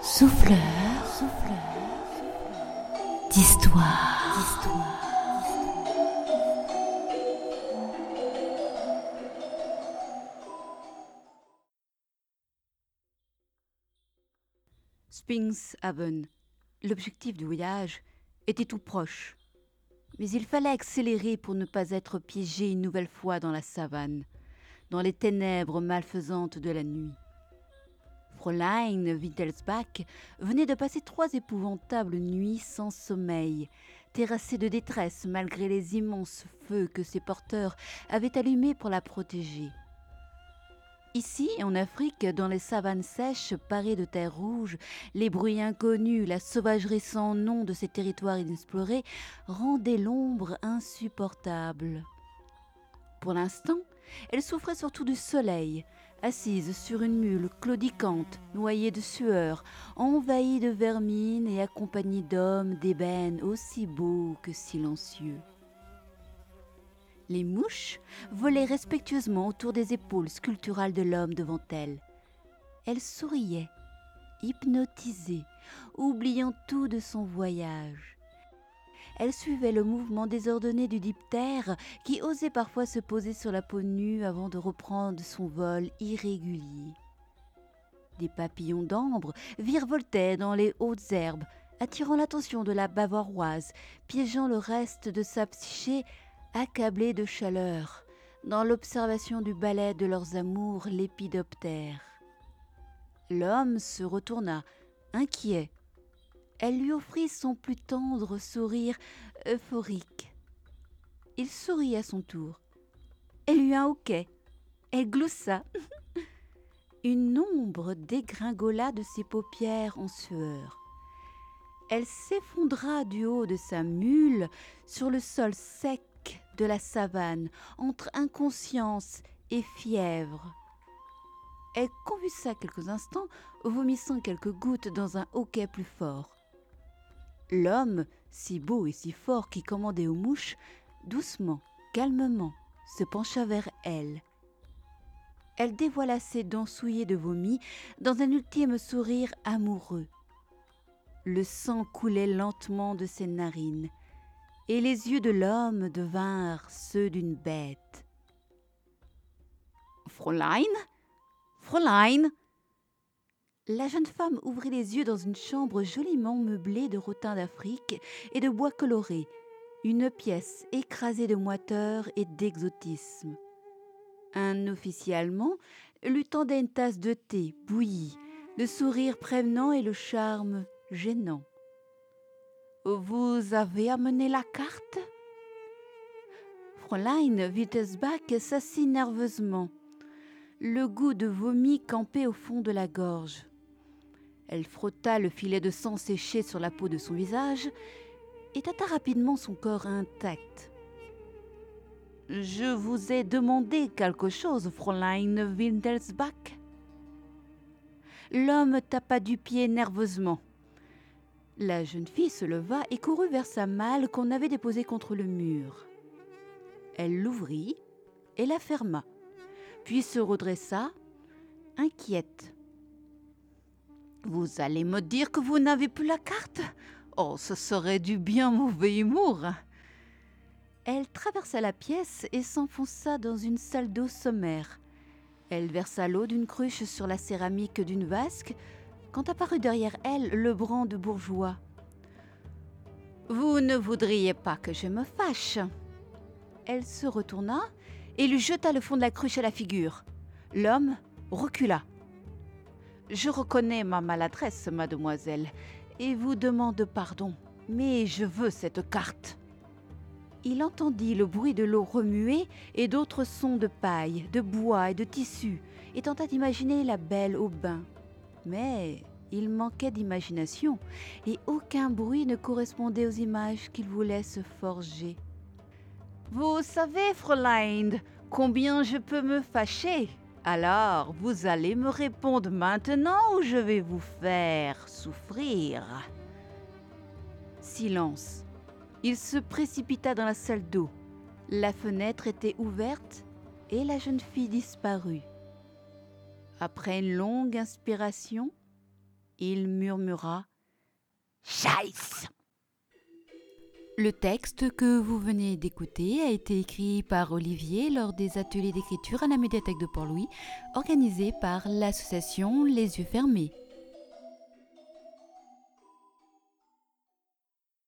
Souffleur, souffleur d'histoire. d'histoire. Haven. L'objectif du voyage était tout proche. Mais il fallait accélérer pour ne pas être piégé une nouvelle fois dans la savane, dans les ténèbres malfaisantes de la nuit. Fräulein Wittelsbach venait de passer trois épouvantables nuits sans sommeil, terrassée de détresse malgré les immenses feux que ses porteurs avaient allumés pour la protéger. Ici, en Afrique, dans les savanes sèches parées de terre rouge, les bruits inconnus, la sauvagerie sans nom de ces territoires inexplorés rendaient l'ombre insupportable. Pour l'instant, elle souffrait surtout du soleil, assise sur une mule claudicante, noyée de sueur, envahie de vermine et accompagnée d'hommes d'ébène aussi beaux que silencieux. Les mouches volaient respectueusement autour des épaules sculpturales de l'homme devant elle. Elle souriait, hypnotisée, oubliant tout de son voyage. Elle suivait le mouvement désordonné du diptère qui osait parfois se poser sur la peau nue avant de reprendre son vol irrégulier. Des papillons d'ambre virevoltaient dans les hautes herbes, attirant l'attention de la bavaroise, piégeant le reste de sa psyché accablés de chaleur, dans l'observation du ballet de leurs amours lépidoptères. L'homme se retourna, inquiet. Elle lui offrit son plus tendre sourire euphorique. Il sourit à son tour. Elle eut un hoquet. Elle gloussa. Une ombre dégringola de ses paupières en sueur. Elle s'effondra du haut de sa mule sur le sol sec de la savane, entre inconscience et fièvre. Elle convulsa quelques instants, vomissant quelques gouttes dans un hoquet plus fort. L'homme, si beau et si fort qui commandait aux mouches, doucement, calmement, se pencha vers elle. Elle dévoila ses dents souillées de vomi dans un ultime sourire amoureux. Le sang coulait lentement de ses narines et les yeux de l'homme devinrent ceux d'une bête. Fräulein? Fräulein? La jeune femme ouvrit les yeux dans une chambre joliment meublée de rotins d'Afrique et de bois colorés, une pièce écrasée de moiteur et d'exotisme. Un officier allemand lui tendait une tasse de thé bouillie, le sourire prévenant et le charme gênant. Vous avez amené la carte? Fräulein Wittelsbach s'assit nerveusement, le goût de vomi campait au fond de la gorge. Elle frotta le filet de sang séché sur la peau de son visage et tâta rapidement son corps intact. Je vous ai demandé quelque chose, Fräulein Wittelsbach. L'homme tapa du pied nerveusement. La jeune fille se leva et courut vers sa malle qu'on avait déposée contre le mur. Elle l'ouvrit et la ferma, puis se redressa, inquiète. Vous allez me dire que vous n'avez plus la carte Oh, ce serait du bien mauvais humour Elle traversa la pièce et s'enfonça dans une salle d'eau sommaire. Elle versa l'eau d'une cruche sur la céramique d'une vasque, quand apparut derrière elle le de bourgeois. Vous ne voudriez pas que je me fâche Elle se retourna et lui jeta le fond de la cruche à la figure. L'homme recula. Je reconnais ma maladresse, mademoiselle, et vous demande pardon, mais je veux cette carte. Il entendit le bruit de l'eau remuer et d'autres sons de paille, de bois et de tissu, et tenta d'imaginer la belle au bain. Mais il manquait d'imagination et aucun bruit ne correspondait aux images qu'il voulait se forger. Vous savez, Fräulein, combien je peux me fâcher. Alors, vous allez me répondre maintenant ou je vais vous faire souffrir? Silence. Il se précipita dans la salle d'eau. La fenêtre était ouverte et la jeune fille disparut. Après une longue inspiration, il murmura Scheiße Le texte que vous venez d'écouter a été écrit par Olivier lors des ateliers d'écriture à la médiathèque de Port-Louis, organisés par l'association Les Yeux Fermés.